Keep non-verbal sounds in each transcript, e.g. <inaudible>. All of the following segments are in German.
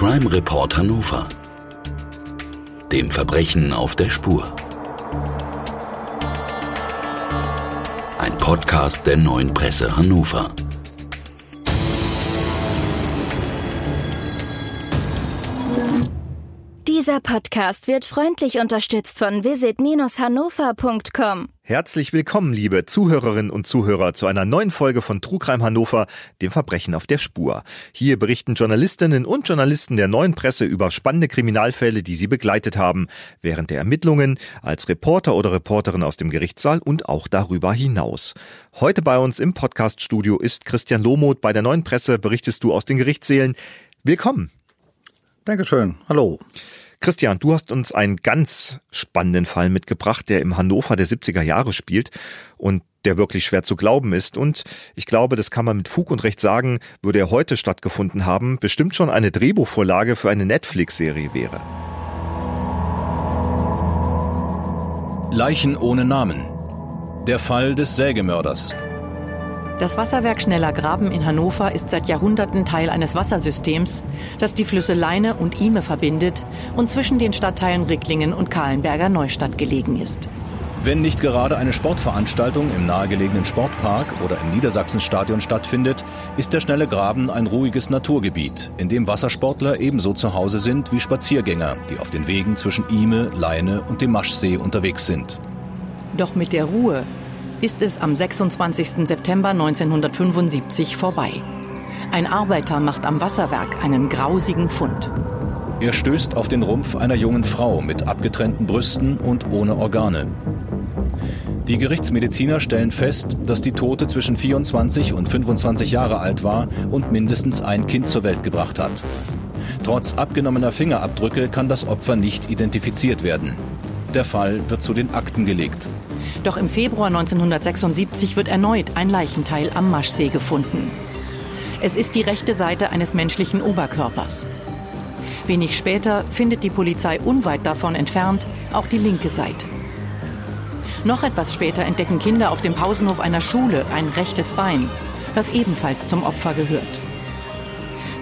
Crime Report Hannover. Dem Verbrechen auf der Spur. Ein Podcast der neuen Presse Hannover. Dieser Podcast wird freundlich unterstützt von visit-hannover.com. Herzlich willkommen, liebe Zuhörerinnen und Zuhörer, zu einer neuen Folge von Trugreim Hannover, dem Verbrechen auf der Spur. Hier berichten Journalistinnen und Journalisten der neuen Presse über spannende Kriminalfälle, die sie begleitet haben, während der Ermittlungen, als Reporter oder Reporterin aus dem Gerichtssaal und auch darüber hinaus. Heute bei uns im Podcaststudio ist Christian Lohmuth. Bei der neuen Presse berichtest du aus den Gerichtssälen. Willkommen. Dankeschön. Hallo. Christian, du hast uns einen ganz spannenden Fall mitgebracht, der im Hannover der 70er Jahre spielt und der wirklich schwer zu glauben ist. Und ich glaube, das kann man mit Fug und Recht sagen, würde er heute stattgefunden haben, bestimmt schon eine Drehbuchvorlage für eine Netflix-Serie wäre. Leichen ohne Namen. Der Fall des Sägemörders. Das Wasserwerk Schneller Graben in Hannover ist seit Jahrhunderten Teil eines Wassersystems, das die Flüsse Leine und Ime verbindet und zwischen den Stadtteilen Ricklingen und Kahlenberger Neustadt gelegen ist. Wenn nicht gerade eine Sportveranstaltung im nahegelegenen Sportpark oder im Niedersachsenstadion stattfindet, ist der Schnelle Graben ein ruhiges Naturgebiet, in dem Wassersportler ebenso zu Hause sind wie Spaziergänger, die auf den Wegen zwischen Ime, Leine und dem Maschsee unterwegs sind. Doch mit der Ruhe ist es am 26. September 1975 vorbei. Ein Arbeiter macht am Wasserwerk einen grausigen Fund. Er stößt auf den Rumpf einer jungen Frau mit abgetrennten Brüsten und ohne Organe. Die Gerichtsmediziner stellen fest, dass die Tote zwischen 24 und 25 Jahre alt war und mindestens ein Kind zur Welt gebracht hat. Trotz abgenommener Fingerabdrücke kann das Opfer nicht identifiziert werden. Der Fall wird zu den Akten gelegt. Doch im Februar 1976 wird erneut ein Leichenteil am Maschsee gefunden. Es ist die rechte Seite eines menschlichen Oberkörpers. Wenig später findet die Polizei unweit davon entfernt auch die linke Seite. Noch etwas später entdecken Kinder auf dem Pausenhof einer Schule ein rechtes Bein, das ebenfalls zum Opfer gehört.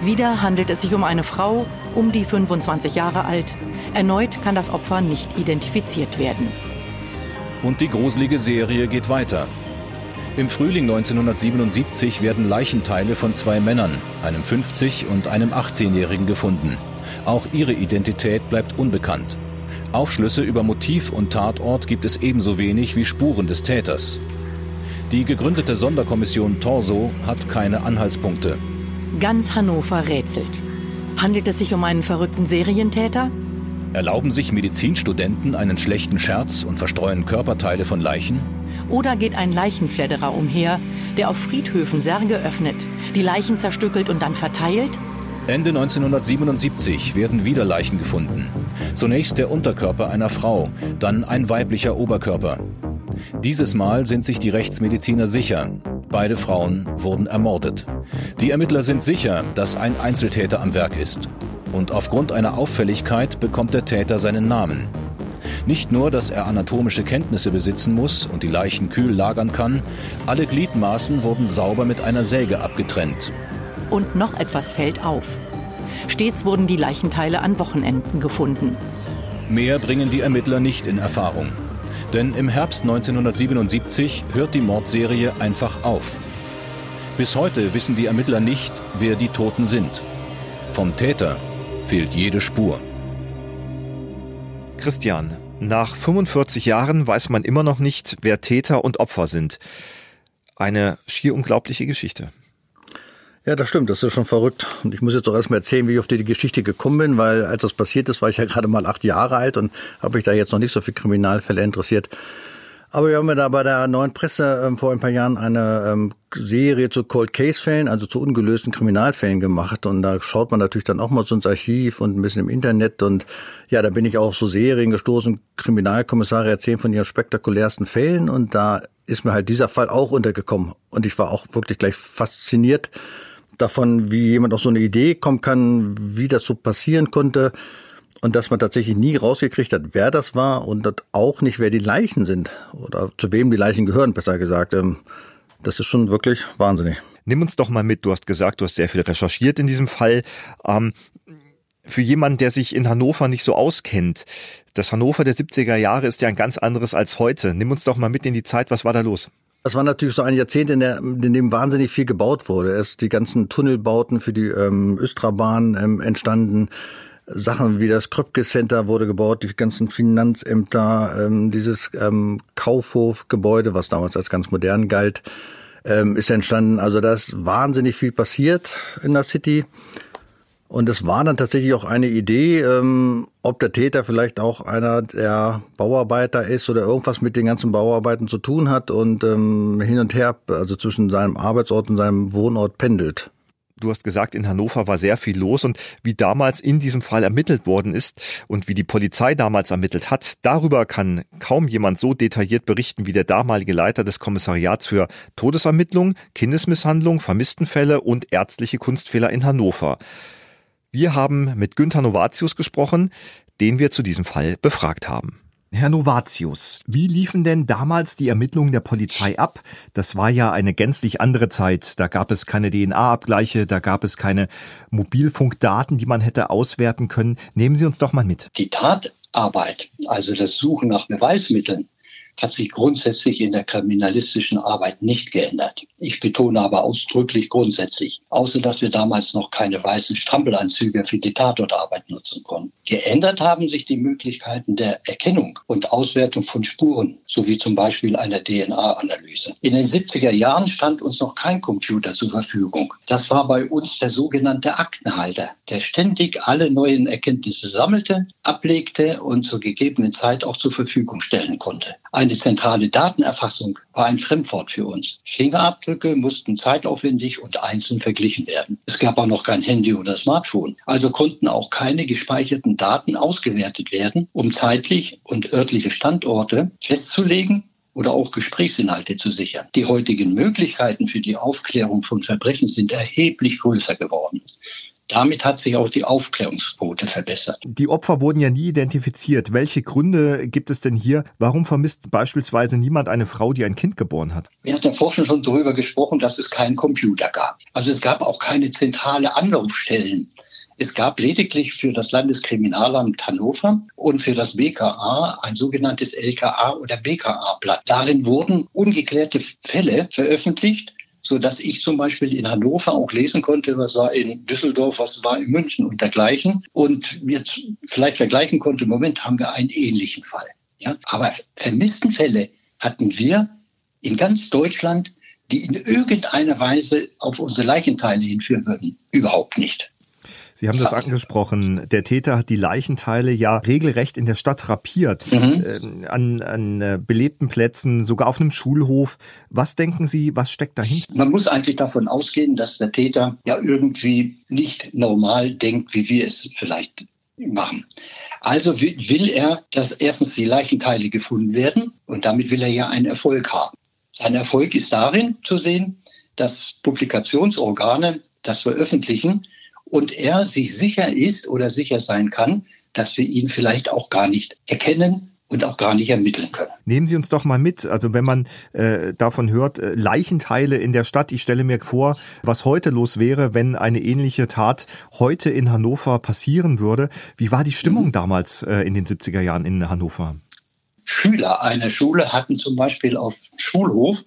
Wieder handelt es sich um eine Frau, um die 25 Jahre alt. Erneut kann das Opfer nicht identifiziert werden. Und die gruselige Serie geht weiter. Im Frühling 1977 werden Leichenteile von zwei Männern, einem 50- und einem 18-Jährigen, gefunden. Auch ihre Identität bleibt unbekannt. Aufschlüsse über Motiv und Tatort gibt es ebenso wenig wie Spuren des Täters. Die gegründete Sonderkommission Torso hat keine Anhaltspunkte. Ganz Hannover rätselt. Handelt es sich um einen verrückten Serientäter? Erlauben sich Medizinstudenten einen schlechten Scherz und verstreuen Körperteile von Leichen? Oder geht ein Leichenfledderer umher, der auf Friedhöfen Särge öffnet, die Leichen zerstückelt und dann verteilt? Ende 1977 werden wieder Leichen gefunden. Zunächst der Unterkörper einer Frau, dann ein weiblicher Oberkörper. Dieses Mal sind sich die Rechtsmediziner sicher. Beide Frauen wurden ermordet. Die Ermittler sind sicher, dass ein Einzeltäter am Werk ist. Und aufgrund einer Auffälligkeit bekommt der Täter seinen Namen. Nicht nur, dass er anatomische Kenntnisse besitzen muss und die Leichen kühl lagern kann, alle Gliedmaßen wurden sauber mit einer Säge abgetrennt. Und noch etwas fällt auf. Stets wurden die Leichenteile an Wochenenden gefunden. Mehr bringen die Ermittler nicht in Erfahrung. Denn im Herbst 1977 hört die Mordserie einfach auf. Bis heute wissen die Ermittler nicht, wer die Toten sind. Vom Täter fehlt jede Spur. Christian, nach 45 Jahren weiß man immer noch nicht, wer Täter und Opfer sind. Eine schier unglaubliche Geschichte. Ja, das stimmt, das ist schon verrückt. Und ich muss jetzt auch erstmal erzählen, wie ich auf die Geschichte gekommen bin, weil als das passiert ist, war ich ja gerade mal acht Jahre alt und habe mich da jetzt noch nicht so für Kriminalfälle interessiert. Aber wir haben ja da bei der neuen Presse ähm, vor ein paar Jahren eine ähm, Serie zu Cold Case Fällen, also zu ungelösten Kriminalfällen gemacht. Und da schaut man natürlich dann auch mal so ins Archiv und ein bisschen im Internet. Und ja, da bin ich auch so Serien gestoßen. Kriminalkommissare erzählen von ihren spektakulärsten Fällen. Und da ist mir halt dieser Fall auch untergekommen. Und ich war auch wirklich gleich fasziniert davon, wie jemand auf so eine Idee kommen kann, wie das so passieren konnte und dass man tatsächlich nie rausgekriegt hat, wer das war und auch nicht, wer die Leichen sind oder zu wem die Leichen gehören, besser gesagt. Ähm, das ist schon wirklich wahnsinnig. Nimm uns doch mal mit. Du hast gesagt, du hast sehr viel recherchiert in diesem Fall. Ähm, Für jemanden, der sich in Hannover nicht so auskennt, das Hannover der 70er Jahre ist ja ein ganz anderes als heute. Nimm uns doch mal mit in die Zeit, was war da los? Das war natürlich so ein Jahrzehnt, in, der, in dem wahnsinnig viel gebaut wurde. Erst die ganzen Tunnelbauten für die ähm, Östrabahn ähm, entstanden. Sachen wie das Kröpke Center wurde gebaut, die ganzen Finanzämter, ähm, dieses ähm, Kaufhofgebäude, was damals als ganz modern galt, ähm, ist entstanden. Also da ist wahnsinnig viel passiert in der City. Und es war dann tatsächlich auch eine Idee, ähm, ob der Täter vielleicht auch einer der Bauarbeiter ist oder irgendwas mit den ganzen Bauarbeiten zu tun hat und ähm, hin und her, also zwischen seinem Arbeitsort und seinem Wohnort pendelt. Du hast gesagt, in Hannover war sehr viel los und wie damals in diesem Fall ermittelt worden ist und wie die Polizei damals ermittelt hat, darüber kann kaum jemand so detailliert berichten wie der damalige Leiter des Kommissariats für Todesermittlung, Kindesmisshandlung, Vermisstenfälle und ärztliche Kunstfehler in Hannover. Wir haben mit Günther Novatius gesprochen, den wir zu diesem Fall befragt haben. Herr Novatius, wie liefen denn damals die Ermittlungen der Polizei ab? Das war ja eine gänzlich andere Zeit. Da gab es keine DNA-Abgleiche, da gab es keine Mobilfunkdaten, die man hätte auswerten können. Nehmen Sie uns doch mal mit. Die Tatarbeit, also das Suchen nach Beweismitteln, hat sich grundsätzlich in der kriminalistischen Arbeit nicht geändert. Ich betone aber ausdrücklich grundsätzlich, außer dass wir damals noch keine weißen Strampelanzüge für die Tatortarbeit nutzen konnten. Geändert haben sich die Möglichkeiten der Erkennung und Auswertung von Spuren, sowie zum Beispiel einer DNA-Analyse. In den 70er Jahren stand uns noch kein Computer zur Verfügung. Das war bei uns der sogenannte Aktenhalter, der ständig alle neuen Erkenntnisse sammelte, ablegte und zur gegebenen Zeit auch zur Verfügung stellen konnte. Eine zentrale Datenerfassung war ein Fremdwort für uns. Fingerabdrücke mussten zeitaufwendig und einzeln verglichen werden. Es gab auch noch kein Handy oder Smartphone. Also konnten auch keine gespeicherten Daten ausgewertet werden, um zeitlich und örtliche Standorte festzulegen oder auch Gesprächsinhalte zu sichern. Die heutigen Möglichkeiten für die Aufklärung von Verbrechen sind erheblich größer geworden. Damit hat sich auch die Aufklärungsquote verbessert. Die Opfer wurden ja nie identifiziert. Welche Gründe gibt es denn hier? Warum vermisst beispielsweise niemand eine Frau, die ein Kind geboren hat? Wir hatten ja vorhin schon darüber gesprochen, dass es keinen Computer gab. Also es gab auch keine zentrale Anlaufstellen. Es gab lediglich für das Landeskriminalamt Hannover und für das BKA ein sogenanntes LKA oder BKA-Blatt. Darin wurden ungeklärte Fälle veröffentlicht so dass ich zum Beispiel in Hannover auch lesen konnte, was war in Düsseldorf, was war in München und dergleichen und mir vielleicht vergleichen konnte, im Moment haben wir einen ähnlichen Fall. Ja, aber vermissten Fälle hatten wir in ganz Deutschland, die in irgendeiner Weise auf unsere Leichenteile hinführen würden, überhaupt nicht. Sie haben das angesprochen. Der Täter hat die Leichenteile ja regelrecht in der Stadt rapiert, mhm. äh, an, an äh, belebten Plätzen, sogar auf einem Schulhof. Was denken Sie, was steckt dahinter? Man muss eigentlich davon ausgehen, dass der Täter ja irgendwie nicht normal denkt, wie wir es vielleicht machen. Also will er, dass erstens die Leichenteile gefunden werden und damit will er ja einen Erfolg haben. Sein Erfolg ist darin zu sehen, dass Publikationsorgane das veröffentlichen und er sich sicher ist oder sicher sein kann, dass wir ihn vielleicht auch gar nicht erkennen und auch gar nicht ermitteln können. Nehmen Sie uns doch mal mit. Also wenn man äh, davon hört, äh, Leichenteile in der Stadt, ich stelle mir vor, was heute los wäre, wenn eine ähnliche Tat heute in Hannover passieren würde. Wie war die Stimmung mhm. damals äh, in den 70er Jahren in Hannover? Schüler einer Schule hatten zum Beispiel auf Schulhof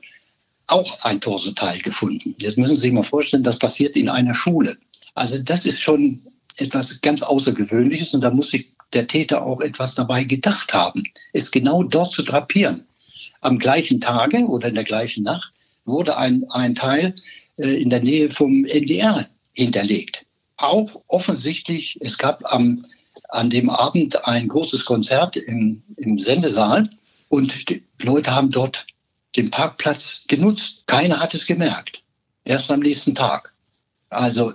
auch ein Torsoteil gefunden. Jetzt müssen Sie sich mal vorstellen, das passiert in einer Schule. Also das ist schon etwas ganz Außergewöhnliches und da muss sich der Täter auch etwas dabei gedacht haben, es genau dort zu drapieren. Am gleichen Tage oder in der gleichen Nacht wurde ein, ein Teil äh, in der Nähe vom NDR hinterlegt. Auch offensichtlich, es gab am, an dem Abend ein großes Konzert im, im Sendesaal und die Leute haben dort den Parkplatz genutzt. Keiner hat es gemerkt. Erst am nächsten Tag. Also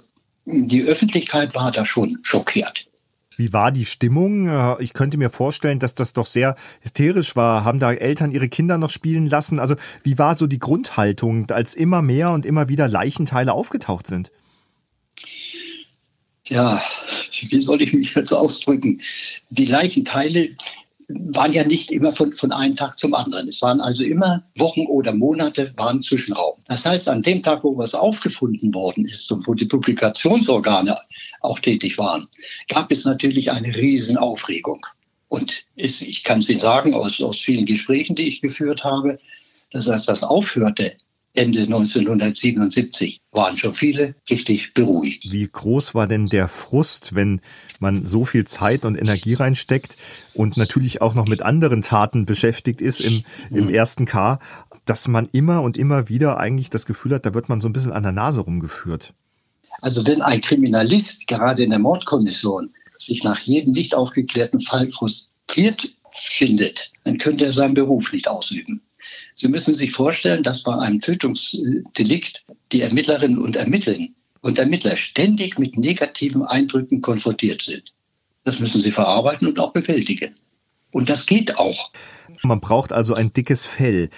die Öffentlichkeit war da schon schockiert. Wie war die Stimmung? Äh, ich könnte mir vorstellen, dass das doch sehr hysterisch war. Haben da Eltern ihre Kinder noch spielen lassen? Also wie war so die Grundhaltung, als immer mehr und immer wieder Leichenteile aufgetaucht sind? Ja, wie soll ich mich jetzt ausdrücken? Die Leichenteile waren ja nicht immer von, von einem Tag zum anderen. Es waren also immer Wochen oder Monate waren Zwischenraum. Das heißt, an dem Tag, wo was aufgefunden worden ist und wo die Publikationsorgane auch tätig waren, gab es natürlich eine Riesenaufregung. Und ich kann es Ihnen sagen aus, aus vielen Gesprächen, die ich geführt habe, dass als das aufhörte, Ende 1977 waren schon viele richtig beruhigt. Wie groß war denn der Frust, wenn man so viel Zeit und Energie reinsteckt und natürlich auch noch mit anderen Taten beschäftigt ist im, im mhm. ersten K, dass man immer und immer wieder eigentlich das Gefühl hat, da wird man so ein bisschen an der Nase rumgeführt? Also wenn ein Kriminalist gerade in der Mordkommission sich nach jedem nicht aufgeklärten Fall frustriert findet, dann könnte er seinen Beruf nicht ausüben. Sie müssen sich vorstellen, dass bei einem Tötungsdelikt die Ermittlerinnen und Ermittler und Ermittler ständig mit negativen Eindrücken konfrontiert sind. Das müssen sie verarbeiten und auch bewältigen. Und das geht auch. Man braucht also ein dickes Fell.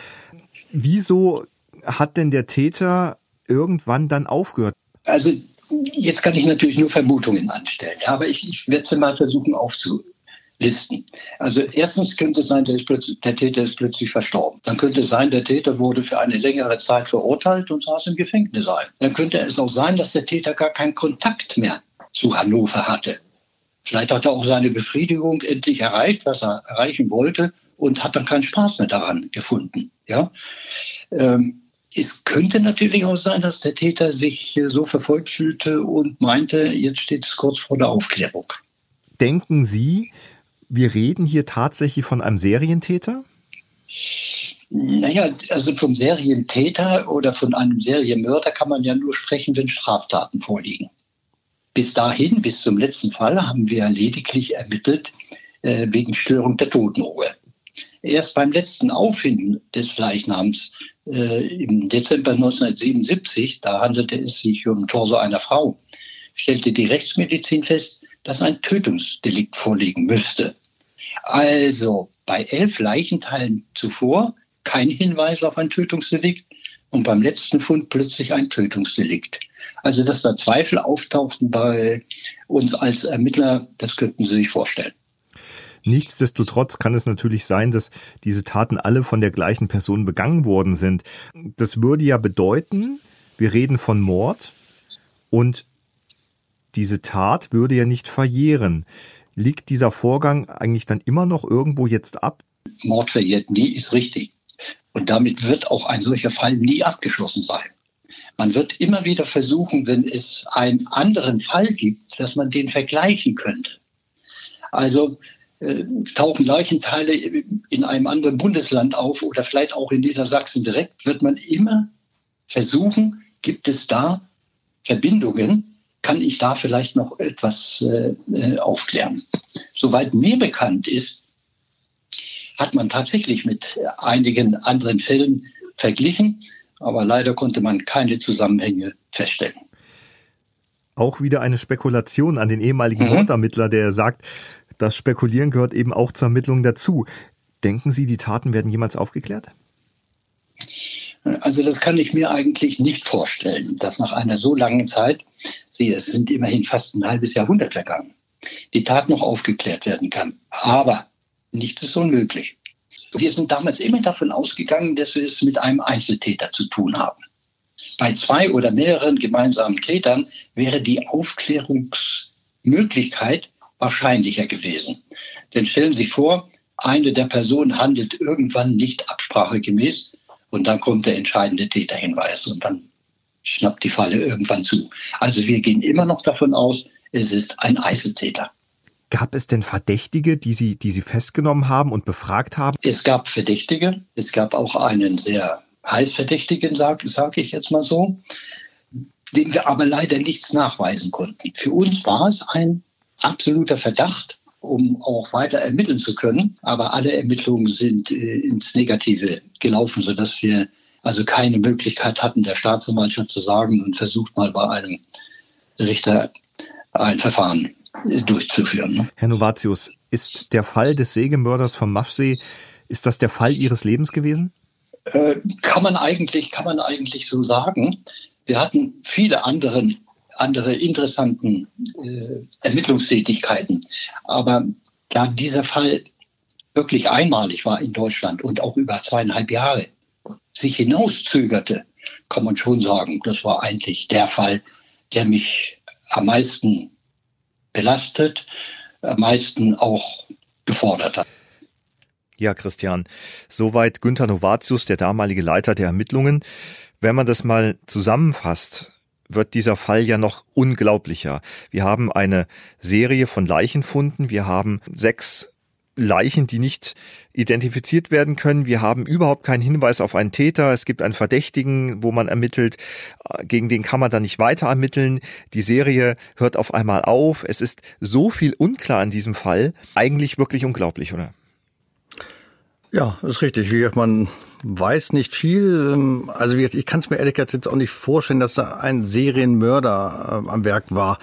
Wieso hat denn der Täter irgendwann dann aufgehört? Also jetzt kann ich natürlich nur Vermutungen anstellen, aber ich, ich werde sie mal versuchen aufzu, listen. Also erstens könnte es sein, der, der, Täter ist plötzlich verstorben. Dann könnte es sein, der Täter wurde für eine längere Zeit verurteilt und saß im Gefängnis ein. Dann könnte es auch sein, dass der Täter gar keinen Kontakt mehr zu Hannover hatte. Vielleicht hat er auch seine Befriedigung endlich erreicht, was er erreichen wollte, und hat dann keinen Spaß mehr daran gefunden. Ja. Ähm, es könnte natürlich auch sein, dass der Täter sich so verfolgt fühlte und meinte, jetzt steht es kurz vor der Aufklärung. Denken Sie, wir reden hier tatsächlich von einem Serientäter? Naja, also vom Serientäter oder von einem Serienmörder kann man ja nur sprechen, wenn Straftaten vorliegen. Bis dahin, bis zum letzten Fall, haben wir lediglich ermittelt äh, wegen Störung der Totenruhe. Erst beim letzten Auffinden des Leichnams äh, im Dezember 1977, da handelte es sich um Torso einer Frau, stellte die Rechtsmedizin fest, dass ein Tötungsdelikt vorliegen müsste. Also bei elf Leichenteilen zuvor kein Hinweis auf ein Tötungsdelikt und beim letzten Fund plötzlich ein Tötungsdelikt. Also dass da Zweifel auftauchten bei uns als Ermittler, das könnten Sie sich vorstellen. Nichtsdestotrotz kann es natürlich sein, dass diese Taten alle von der gleichen Person begangen worden sind. Das würde ja bedeuten, wir reden von Mord und diese Tat würde ja nicht verjähren. Liegt dieser Vorgang eigentlich dann immer noch irgendwo jetzt ab? Mord verjährt nie, ist richtig. Und damit wird auch ein solcher Fall nie abgeschlossen sein. Man wird immer wieder versuchen, wenn es einen anderen Fall gibt, dass man den vergleichen könnte. Also äh, tauchen Leichenteile in einem anderen Bundesland auf oder vielleicht auch in Niedersachsen direkt, wird man immer versuchen, gibt es da Verbindungen, kann ich da vielleicht noch etwas äh, äh, aufklären. Soweit mir bekannt ist, hat man tatsächlich mit einigen anderen Fällen verglichen, aber leider konnte man keine Zusammenhänge feststellen. Auch wieder eine Spekulation an den ehemaligen mhm. Mordermittler, der sagt, das Spekulieren gehört eben auch zur Ermittlung dazu. Denken Sie, die Taten werden jemals aufgeklärt? Also das kann ich mir eigentlich nicht vorstellen, dass nach einer so langen Zeit, Sie, es sind immerhin fast ein halbes Jahrhundert vergangen, die Tat noch aufgeklärt werden kann. Aber nichts ist unmöglich. Wir sind damals immer davon ausgegangen, dass wir es mit einem Einzeltäter zu tun haben. Bei zwei oder mehreren gemeinsamen Tätern wäre die Aufklärungsmöglichkeit wahrscheinlicher gewesen. Denn stellen Sie sich vor, eine der Personen handelt irgendwann nicht absprachegemäß und dann kommt der entscheidende Täterhinweis und dann schnappt die Falle irgendwann zu. Also wir gehen immer noch davon aus, es ist ein Einzeltäter. Gab es denn Verdächtige, die Sie, die Sie festgenommen haben und befragt haben? Es gab Verdächtige. Es gab auch einen sehr heißverdächtigen, sage sag ich jetzt mal so, dem wir aber leider nichts nachweisen konnten. Für uns war es ein absoluter Verdacht, um auch weiter ermitteln zu können. Aber alle Ermittlungen sind äh, ins Negative gelaufen, sodass wir also keine Möglichkeit hatten, der Staatsanwaltschaft zu sagen und versucht mal bei einem Richter ein Verfahren durchzuführen. Ne? Herr Novatius, ist der Fall des Sägemörders vom Maschsee, ist das der Fall Ihres Lebens gewesen? Äh, kann man eigentlich, kann man eigentlich so sagen. Wir hatten viele anderen andere interessanten äh, Ermittlungstätigkeiten. Aber da dieser Fall wirklich einmalig war in Deutschland und auch über zweieinhalb Jahre sich hinauszögerte, kann man schon sagen, das war eigentlich der Fall, der mich am meisten belastet, am meisten auch gefordert hat. Ja, Christian, soweit Günther Novatius, der damalige Leiter der Ermittlungen. Wenn man das mal zusammenfasst, wird dieser Fall ja noch unglaublicher. Wir haben eine Serie von Leichenfunden, wir haben sechs Leichen, die nicht identifiziert werden können. Wir haben überhaupt keinen Hinweis auf einen Täter. Es gibt einen Verdächtigen, wo man ermittelt. Gegen den kann man dann nicht weiter ermitteln. Die Serie hört auf einmal auf. Es ist so viel unklar in diesem Fall. Eigentlich wirklich unglaublich, oder? Ja, ist richtig. Man weiß nicht viel. Ähm, also ich kann es mir ehrlich gesagt jetzt auch nicht vorstellen, dass da ein Serienmörder äh, am Werk war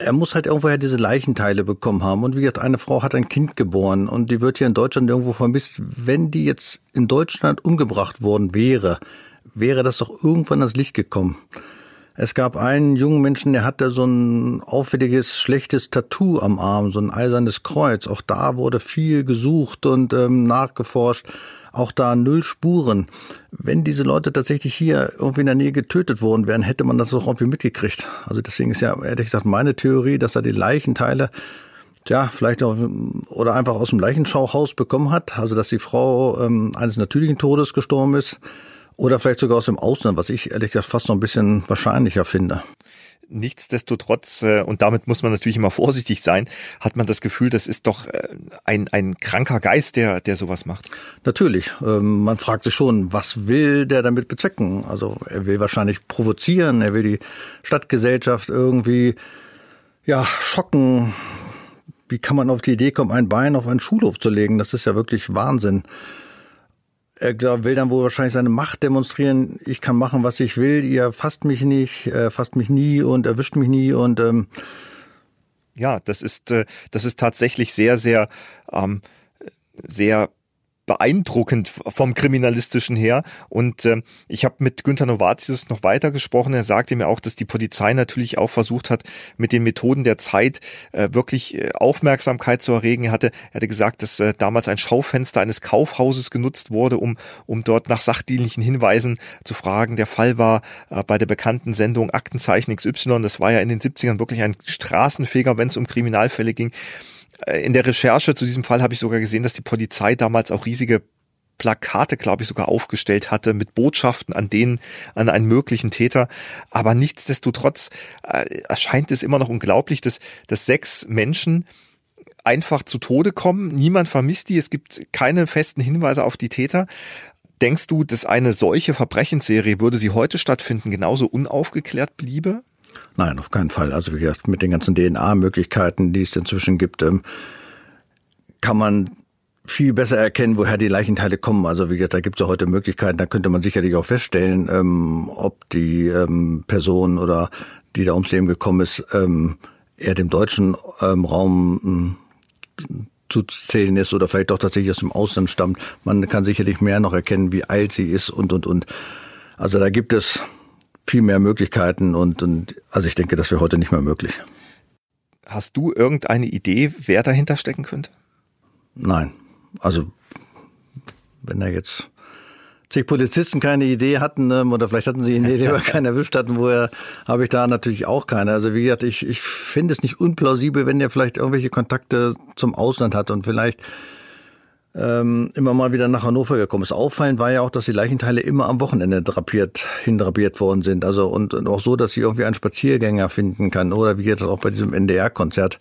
er muss halt irgendwoher diese Leichenteile bekommen haben. Und wie gesagt, eine Frau hat ein Kind geboren und die wird hier in Deutschland irgendwo vermisst. Wenn die jetzt in Deutschland umgebracht worden wäre, wäre das doch irgendwann ans Licht gekommen. Es gab einen jungen Menschen, der hatte so ein auffälliges, schlechtes Tattoo am Arm, so ein eisernes Kreuz. Auch da wurde viel gesucht und ähm, nachgeforscht auch da null Spuren. Wenn diese Leute tatsächlich hier irgendwie in der Nähe getötet worden wären, hätte man das doch irgendwie mitgekriegt. Also deswegen ist ja ehrlich gesagt meine Theorie, dass er die Leichenteile ja, vielleicht auch, oder einfach aus dem Leichenschauhaus bekommen hat, also dass die Frau ähm, eines natürlichen Todes gestorben ist, oder vielleicht sogar aus dem Ausland, was ich ehrlich gesagt fast noch ein bisschen wahrscheinlicher finde. Nichtsdestotrotz, äh, und damit muss man natürlich immer vorsichtig sein, hat man das Gefühl, das ist doch äh, ein, ein kranker Geist, der, der sowas macht. Natürlich. Ähm, man fragt sich schon, was will der damit bezwecken? Also er will wahrscheinlich provozieren, er will die Stadtgesellschaft irgendwie ja, schocken. Wie kann man auf die Idee kommen, ein Bein auf einen Schulhof zu legen? Das ist ja wirklich Wahnsinn. Er will dann wohl wahrscheinlich seine Macht demonstrieren. Ich kann machen, was ich will. Ihr fasst mich nicht, äh, fasst mich nie und erwischt mich nie und ähm ja, das ist äh, das ist tatsächlich sehr sehr ähm, sehr beeindruckend vom Kriminalistischen her. Und äh, ich habe mit Günter Novatius noch weiter gesprochen. Er sagte mir auch, dass die Polizei natürlich auch versucht hat, mit den Methoden der Zeit äh, wirklich äh, Aufmerksamkeit zu erregen. Er hatte, er hatte gesagt, dass äh, damals ein Schaufenster eines Kaufhauses genutzt wurde, um, um dort nach sachdienlichen Hinweisen zu fragen. Der Fall war äh, bei der bekannten Sendung Aktenzeichen XY. Das war ja in den 70ern wirklich ein Straßenfeger, wenn es um Kriminalfälle ging. Äh, in der Recherche zu diesem Fall habe ich sogar gesehen, dass die Polizei damals auch riesige Plakate, glaube ich, sogar aufgestellt hatte mit Botschaften an den, an einen möglichen Täter. Aber nichtsdestotrotz äh, erscheint es immer noch unglaublich, dass, dass sechs Menschen einfach zu Tode kommen. Niemand vermisst die. Es gibt keine festen Hinweise auf die Täter. Denkst du, dass eine solche Verbrechensserie, würde sie heute stattfinden, genauso unaufgeklärt bliebe? Nein, auf keinen Fall. Also wie gesagt, mit den ganzen DNA-Möglichkeiten, die es inzwischen gibt, ähm, kann man viel besser erkennen, woher die Leichenteile kommen. Also wie gesagt, da gibt es ja heute Möglichkeiten, da könnte man sicherlich auch feststellen, ähm, ob die ähm, Person oder die da ums Leben gekommen ist, ähm, eher dem deutschen ähm, Raum ähm, zu zählen ist oder vielleicht doch tatsächlich aus dem Ausland stammt. Man kann sicherlich mehr noch erkennen, wie alt sie ist und und und. Also da gibt es viel mehr Möglichkeiten und, und also ich denke, das wäre heute nicht mehr möglich. Hast du irgendeine Idee, wer dahinter stecken könnte? Nein. Also wenn da jetzt zig Polizisten keine Idee hatten ähm, oder vielleicht hatten sie eine Idee, aber <laughs> keinen erwischt hatten, woher habe ich da natürlich auch keine. Also wie gesagt, ich, ich finde es nicht unplausibel, wenn der vielleicht irgendwelche Kontakte zum Ausland hat und vielleicht ähm, immer mal wieder nach Hannover gekommen ist. Auffallend war ja auch, dass die Leichenteile immer am Wochenende drapiert, hindrapiert worden sind. Also und, und auch so, dass sie irgendwie einen Spaziergänger finden kann. Oder wie das auch bei diesem NDR-Konzert,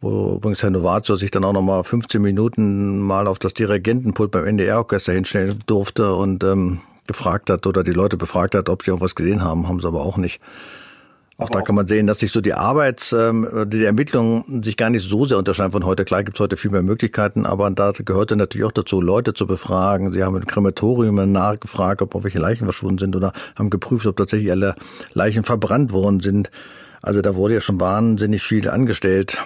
wo übrigens Herr Novazo sich dann auch noch mal 15 Minuten mal auf das Dirigentenpult beim NDR-Orchester hinstellen durfte und ähm, gefragt hat oder die Leute befragt hat, ob sie irgendwas gesehen haben, haben sie aber auch nicht. Auch da kann man sehen, dass sich so die Arbeits, ähm, die Ermittlungen sich gar nicht so sehr unterscheiden von heute. Klar gibt es heute viel mehr Möglichkeiten, aber da gehörte natürlich auch dazu, Leute zu befragen. Sie haben im Krematorium nachgefragt, ob welche Leichen verschwunden sind oder haben geprüft, ob tatsächlich alle Leichen verbrannt worden sind. Also da wurde ja schon wahnsinnig viel angestellt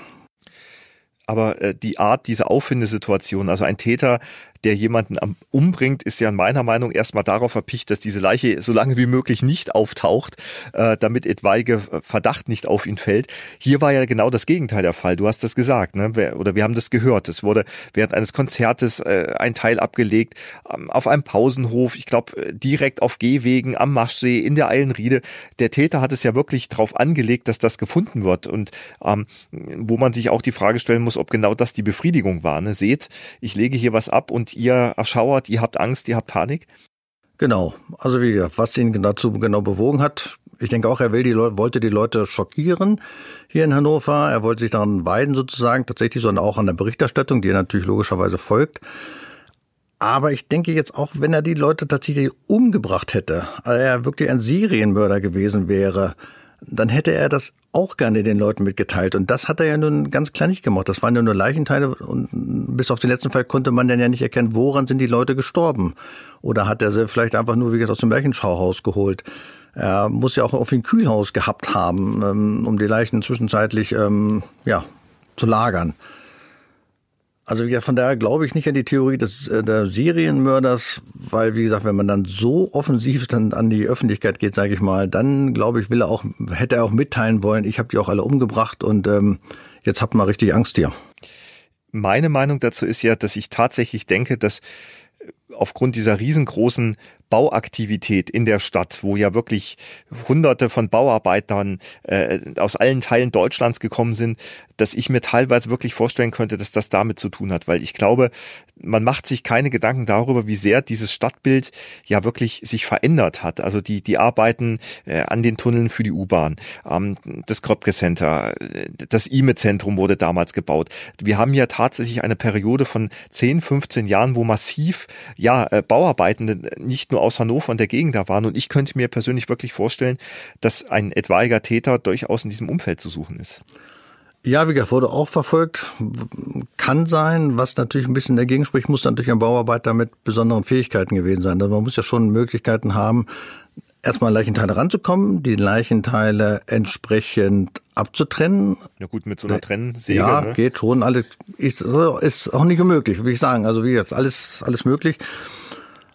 aber äh, die Art dieser Auffindesituation, also ein Täter, der jemanden umbringt, ist ja in meiner Meinung erstmal darauf verpicht, dass diese Leiche so lange wie möglich nicht auftaucht, äh, damit etwaige Verdacht nicht auf ihn fällt. Hier war ja genau das Gegenteil der Fall. Du hast das gesagt, ne? oder wir haben das gehört. Es wurde während eines Konzertes äh, ein Teil abgelegt, ähm, auf einem Pausenhof, ich glaube äh, direkt auf Gehwegen am Maschsee in der Eilenriede. Der Täter hat es ja wirklich darauf angelegt, dass das gefunden wird und ähm, wo man sich auch die Frage stellen muss, ob genau das die Befriedigung war. Ne? Seht, ich lege hier was ab und ihr erschauert, ihr habt Angst, ihr habt Panik? Genau. Also wie was ihn dazu genau bewogen hat, ich denke auch, er will die Leute, wollte die Leute schockieren hier in Hannover. Er wollte sich daran weiden sozusagen, tatsächlich, sondern auch an der Berichterstattung, die er natürlich logischerweise folgt. Aber ich denke jetzt auch, wenn er die Leute tatsächlich umgebracht hätte, also er wirklich ein Serienmörder gewesen wäre, dann hätte er das auch gerne den Leuten mitgeteilt. Und das hat er ja nun ganz klar nicht gemacht. Das waren ja nur Leichenteile und bis auf den letzten Fall konnte man dann ja nicht erkennen, woran sind die Leute gestorben. Oder hat er sie vielleicht einfach nur, wie gesagt, aus dem Leichenschauhaus geholt. Er muss ja auch auf ein Kühlhaus gehabt haben, ähm, um die Leichen zwischenzeitlich ähm, ja, zu lagern. Also ja, von daher glaube ich nicht an die Theorie des äh, der Serienmörders, weil wie gesagt, wenn man dann so offensiv dann an die Öffentlichkeit geht, sage ich mal, dann glaube ich, will er auch hätte er auch mitteilen wollen, ich habe die auch alle umgebracht und ähm, jetzt habt mal richtig Angst hier. Meine Meinung dazu ist ja, dass ich tatsächlich denke, dass aufgrund dieser riesengroßen Bauaktivität in der Stadt, wo ja wirklich Hunderte von Bauarbeitern äh, aus allen Teilen Deutschlands gekommen sind, dass ich mir teilweise wirklich vorstellen könnte, dass das damit zu tun hat, weil ich glaube, man macht sich keine Gedanken darüber, wie sehr dieses Stadtbild ja wirklich sich verändert hat. Also die die Arbeiten äh, an den Tunneln für die U-Bahn, ähm, das Kröpke Center, das IME-Zentrum wurde damals gebaut. Wir haben ja tatsächlich eine Periode von 10, 15 Jahren, wo massiv ja äh, Bauarbeiten nicht nur aus Hannover und der Gegend da waren. Und ich könnte mir persönlich wirklich vorstellen, dass ein etwaiger Täter durchaus in diesem Umfeld zu suchen ist. Ja, wie gesagt, wurde auch verfolgt. Kann sein. Was natürlich ein bisschen dagegen spricht, muss natürlich ein Bauarbeiter mit besonderen Fähigkeiten gewesen sein. Also man muss ja schon Möglichkeiten haben, erstmal Leichenteile ranzukommen, die Leichenteile entsprechend abzutrennen. Ja gut, mit so einer Trennsäge. Ja, ne? geht schon. Alles ist, ist auch nicht unmöglich, würde ich sagen. Also wie jetzt alles, alles möglich.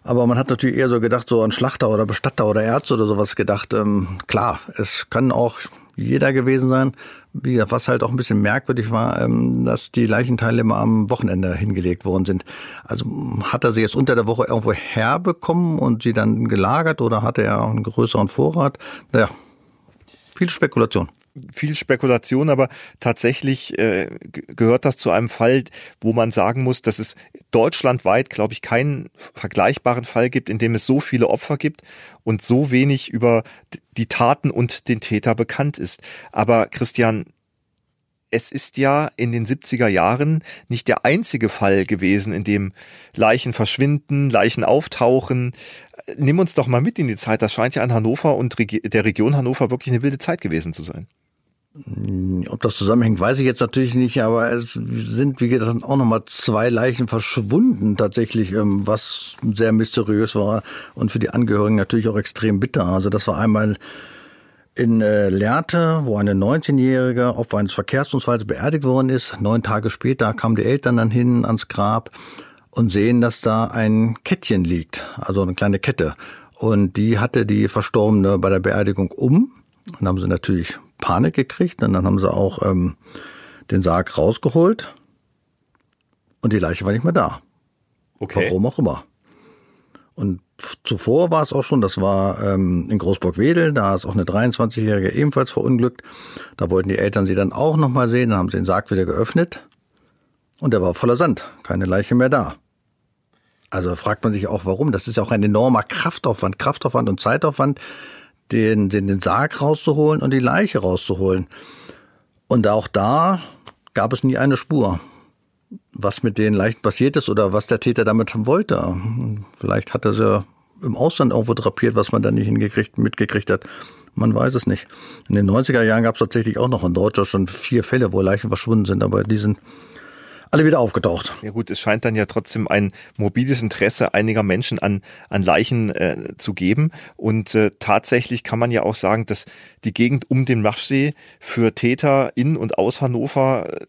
Aber man hat natürlich eher so gedacht, so an Schlachter oder Bestatter oder Ärzte oder sowas gedacht. Ähm, klar, es kann auch jeder gewesen sein. Wie gesagt, was halt auch ein bisschen merkwürdig war, ähm, dass die Leichenteile immer am Wochenende hingelegt worden sind. Also hat er sie jetzt unter der Woche irgendwo herbekommen und sie dann gelagert oder hatte er einen größeren Vorrat? Naja, viel Spekulation viel Spekulation, aber tatsächlich äh, gehört das zu einem Fall, wo man sagen muss, dass es deutschlandweit, glaube ich, keinen vergleichbaren Fall gibt, in dem es so viele Opfer gibt und so wenig über die Taten und den Täter bekannt ist. Aber Christian, es ist ja in den 70er Jahren nicht der einzige Fall gewesen, in dem Leichen verschwinden, Leichen auftauchen. Nimm uns doch mal mit in die Zeit. Das scheint ja an Hannover und der Region Hannover wirklich eine wilde Zeit gewesen zu sein. Ob das zusammenhängt, weiß ich jetzt natürlich nicht, aber es sind, wie gesagt, auch nochmal zwei Leichen verschwunden tatsächlich, ähm, was sehr mysteriös war und für die Angehörigen natürlich auch extrem bitter. Also das war einmal in äh, Lehrte, wo eine 19-jährige Opfer eines Verkehrsunfalls beerdigt worden ist. Neun Tage später kamen die Eltern dann hin ans Grab und sehen, dass da ein Kettchen liegt, also eine kleine Kette. Und die hatte die Verstorbene bei der Beerdigung um. Und haben sie natürlich Panik gekriegt und dann haben sie auch ähm, den Sarg rausgeholt und die Leiche war nicht mehr da. Okay. Warum auch immer. Und zuvor war es auch schon, das war ähm, in Großburg-Wedel, da ist auch eine 23-Jährige ebenfalls verunglückt. Da wollten die Eltern sie dann auch nochmal sehen, dann haben sie den Sarg wieder geöffnet und der war voller Sand, keine Leiche mehr da. Also fragt man sich auch, warum. Das ist ja auch ein enormer Kraftaufwand, Kraftaufwand und Zeitaufwand, den, den, den Sarg rauszuholen und die Leiche rauszuholen. Und auch da gab es nie eine Spur, was mit den Leichen passiert ist oder was der Täter damit wollte. Vielleicht hat er sie im Ausland irgendwo drapiert, was man da nicht hingekriegt, mitgekriegt hat. Man weiß es nicht. In den 90er Jahren gab es tatsächlich auch noch in Deutschland schon vier Fälle, wo Leichen verschwunden sind, aber die sind alle wieder aufgetaucht. Ja gut, es scheint dann ja trotzdem ein mobiles Interesse einiger Menschen an, an Leichen äh, zu geben. Und äh, tatsächlich kann man ja auch sagen, dass die Gegend um den Maschsee für Täter in und aus Hannover äh,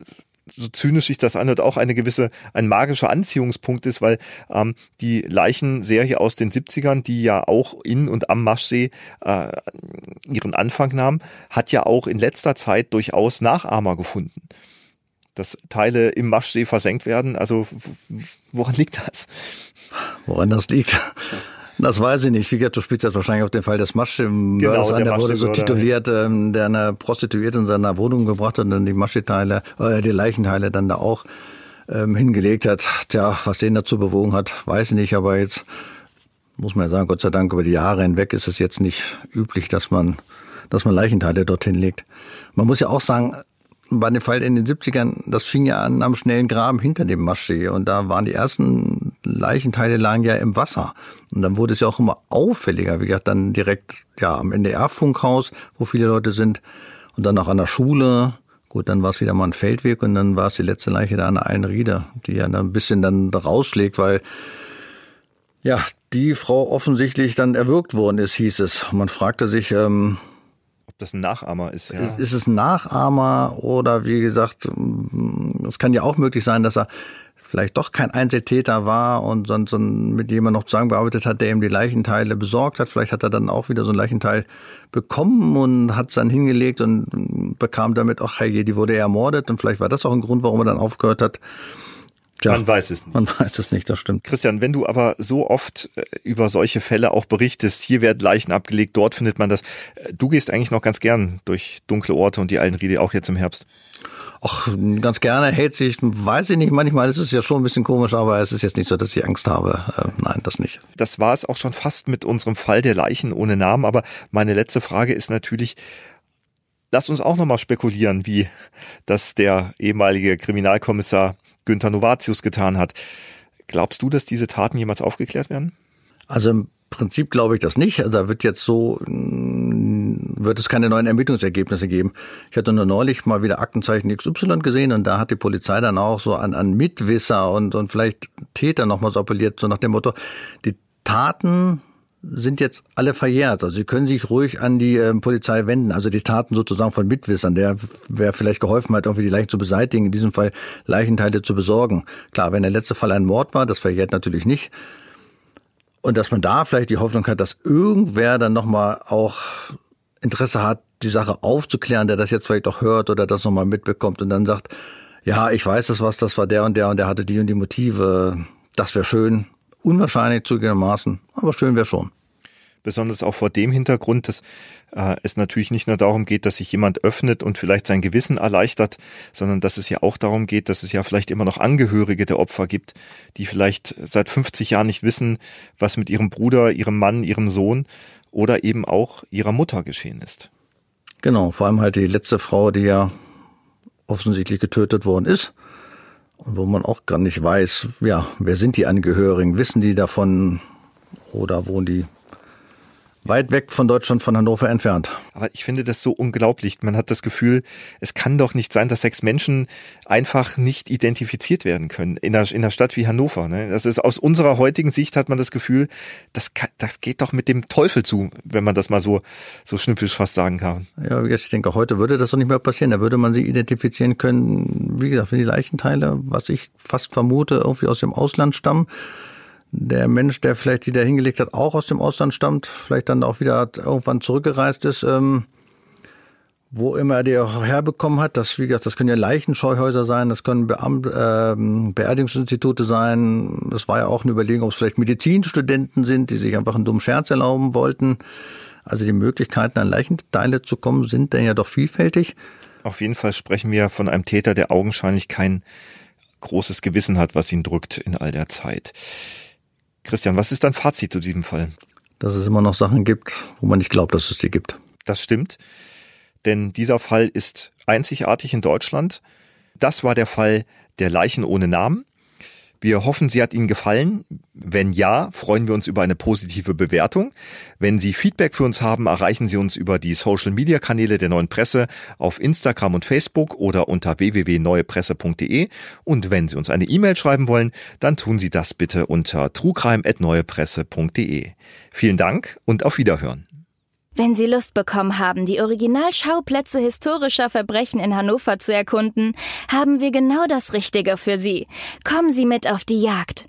so zynisch sich das anhört, auch eine gewisse, ein magischer Anziehungspunkt ist, weil ähm, die Leichenserie aus den 70ern, die ja auch in und am Maschsee äh, ihren Anfang nahm, hat ja auch in letzter Zeit durchaus Nachahmer gefunden. Dass Teile im Maschsee versenkt werden, also woran liegt das? Woran das liegt? Das weiß ich nicht. Du spielst jetzt wahrscheinlich auf den Fall des Maschinenmörders genau, an. Der, der wurde so tituliert, ähm, der eine Prostituierte in seiner Wohnung gebracht hat und dann die Maschenteile, äh, die Leichenteile dann da auch ähm, hingelegt hat. Tja, was den dazu bewogen hat, weiß ich nicht. Aber jetzt muss man ja sagen, Gott sei Dank über die Jahre hinweg ist es jetzt nicht üblich, dass man, dass man Leichenteile dorthin legt. Man muss ja auch sagen, bei dem Fall in den 70ern, das fing ja an am schnellen Graben hinter dem Maschsee und da waren die ersten Leichenteile lagen ja im Wasser. Und dann wurde es ja auch immer auffälliger, wie gesagt, dann direkt ja am NDR-Funkhaus, wo viele Leute sind und dann auch an der Schule. Gut, dann war es wieder mal ein Feldweg und dann war es die letzte Leiche da an der Eilenriede, die ja dann ein bisschen dann rausschlägt, weil ja, die Frau offensichtlich dann erwürgt worden ist, hieß es. Man fragte sich, ähm, das ein Nachahmer ist. Ja. Ist, ist es ein Nachahmer oder wie gesagt, es kann ja auch möglich sein, dass er vielleicht doch kein Einzeltäter war und sonst mit jemand noch zusammengearbeitet hat, der ihm die Leichenteile besorgt hat. Vielleicht hat er dann auch wieder so ein Leichenteil bekommen und hat es dann hingelegt und bekam damit, ach hey, die wurde ermordet und vielleicht war das auch ein Grund, warum er dann aufgehört hat. Tja, man weiß es nicht. Man weiß es nicht, das stimmt. Christian, wenn du aber so oft äh, über solche Fälle auch berichtest, hier werden Leichen abgelegt, dort findet man das. Äh, du gehst eigentlich noch ganz gern durch dunkle Orte und die Altenriede, auch jetzt im Herbst. Ach, ganz gerne hält sich, weiß ich nicht, manchmal ist es ja schon ein bisschen komisch, aber es ist jetzt nicht so, dass ich Angst habe. Äh, nein, das nicht. Das war es auch schon fast mit unserem Fall der Leichen ohne Namen, aber meine letzte Frage ist natürlich, Lass uns auch nochmal spekulieren, wie das der ehemalige Kriminalkommissar Günther Novatius getan hat. Glaubst du, dass diese Taten jemals aufgeklärt werden? Also im Prinzip glaube ich das nicht. Also da wird jetzt so, mm, wird es keine neuen Ermittlungsergebnisse geben. Ich hatte nur neulich mal wieder Aktenzeichen XY gesehen und da hat die Polizei dann auch so an, an Mitwisser und, und vielleicht Täter nochmal so appelliert, so nach dem Motto, die Taten sind jetzt alle verjährt. Also Sie können sich ruhig an die äh, Polizei wenden. Also die Taten sozusagen von Mitwissern, der wer vielleicht geholfen hat, irgendwie die Leichen zu beseitigen, in diesem Fall Leichenteile zu besorgen. Klar, wenn der letzte Fall ein Mord war, das verjährt natürlich nicht. Und dass man da vielleicht die Hoffnung hat, dass irgendwer dann nochmal auch Interesse hat, die Sache aufzuklären, der das jetzt vielleicht auch hört oder das nochmal mitbekommt und dann sagt, ja, ich weiß das was, das war der und der und der hatte die und die Motive. Das wäre schön. Unwahrscheinlich zugegebenermaßen, aber schön wäre schon. Besonders auch vor dem Hintergrund, dass äh, es natürlich nicht nur darum geht, dass sich jemand öffnet und vielleicht sein Gewissen erleichtert, sondern dass es ja auch darum geht, dass es ja vielleicht immer noch Angehörige der Opfer gibt, die vielleicht seit 50 Jahren nicht wissen, was mit ihrem Bruder, ihrem Mann, ihrem Sohn oder eben auch ihrer Mutter geschehen ist. Genau, vor allem halt die letzte Frau, die ja offensichtlich getötet worden ist und wo man auch gar nicht weiß, ja, wer sind die Angehörigen? Wissen die davon oder wohnen die weit weg von Deutschland, von Hannover entfernt. Aber ich finde das so unglaublich. Man hat das Gefühl, es kann doch nicht sein, dass sechs Menschen einfach nicht identifiziert werden können in einer, in einer Stadt wie Hannover. Ne? Das ist aus unserer heutigen Sicht hat man das Gefühl, das, kann, das geht doch mit dem Teufel zu, wenn man das mal so, so schnippisch fast sagen kann. Ja, ich denke, heute würde das doch nicht mehr passieren. Da würde man sie identifizieren können, wie gesagt, wenn die Leichenteile, was ich fast vermute, irgendwie aus dem Ausland stammen der Mensch, der vielleicht die da hingelegt hat, auch aus dem Ausland stammt, vielleicht dann auch wieder irgendwann zurückgereist ist, ähm, wo immer er die auch herbekommen hat. Das, wie gesagt, das können ja Leichenscheuhäuser sein, das können Beamt, äh, Beerdigungsinstitute sein. Das war ja auch eine Überlegung, ob es vielleicht Medizinstudenten sind, die sich einfach einen dummen Scherz erlauben wollten. Also die Möglichkeiten, an Leichenteile zu kommen, sind dann ja doch vielfältig. Auf jeden Fall sprechen wir von einem Täter, der augenscheinlich kein großes Gewissen hat, was ihn drückt in all der Zeit. Christian, was ist dein Fazit zu diesem Fall? Dass es immer noch Sachen gibt, wo man nicht glaubt, dass es die gibt. Das stimmt, denn dieser Fall ist einzigartig in Deutschland. Das war der Fall der Leichen ohne Namen. Wir hoffen, sie hat Ihnen gefallen. Wenn ja, freuen wir uns über eine positive Bewertung. Wenn Sie Feedback für uns haben, erreichen Sie uns über die Social-Media-Kanäle der Neuen Presse auf Instagram und Facebook oder unter www.neuepresse.de. Und wenn Sie uns eine E-Mail schreiben wollen, dann tun Sie das bitte unter trugreim.neuepresse.de. Vielen Dank und auf Wiederhören. Wenn Sie Lust bekommen haben, die Originalschauplätze historischer Verbrechen in Hannover zu erkunden, haben wir genau das Richtige für Sie. Kommen Sie mit auf die Jagd.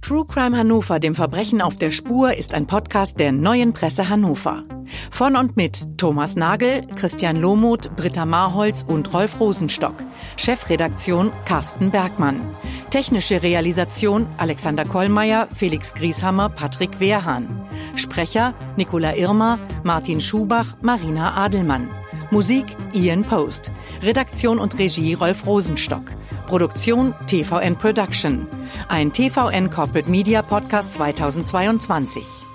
True Crime Hannover, dem Verbrechen auf der Spur, ist ein Podcast der neuen Presse Hannover. Von und mit Thomas Nagel, Christian Lohmuth, Britta Marholz und Rolf Rosenstock. Chefredaktion Carsten Bergmann. Technische Realisation Alexander Kollmeier, Felix Grieshammer, Patrick Wehrhahn. Sprecher Nicola Irmer, Martin Schubach, Marina Adelmann. Musik Ian Post. Redaktion und Regie Rolf Rosenstock. Produktion TVN Production. Ein TVN Corporate Media Podcast 2022.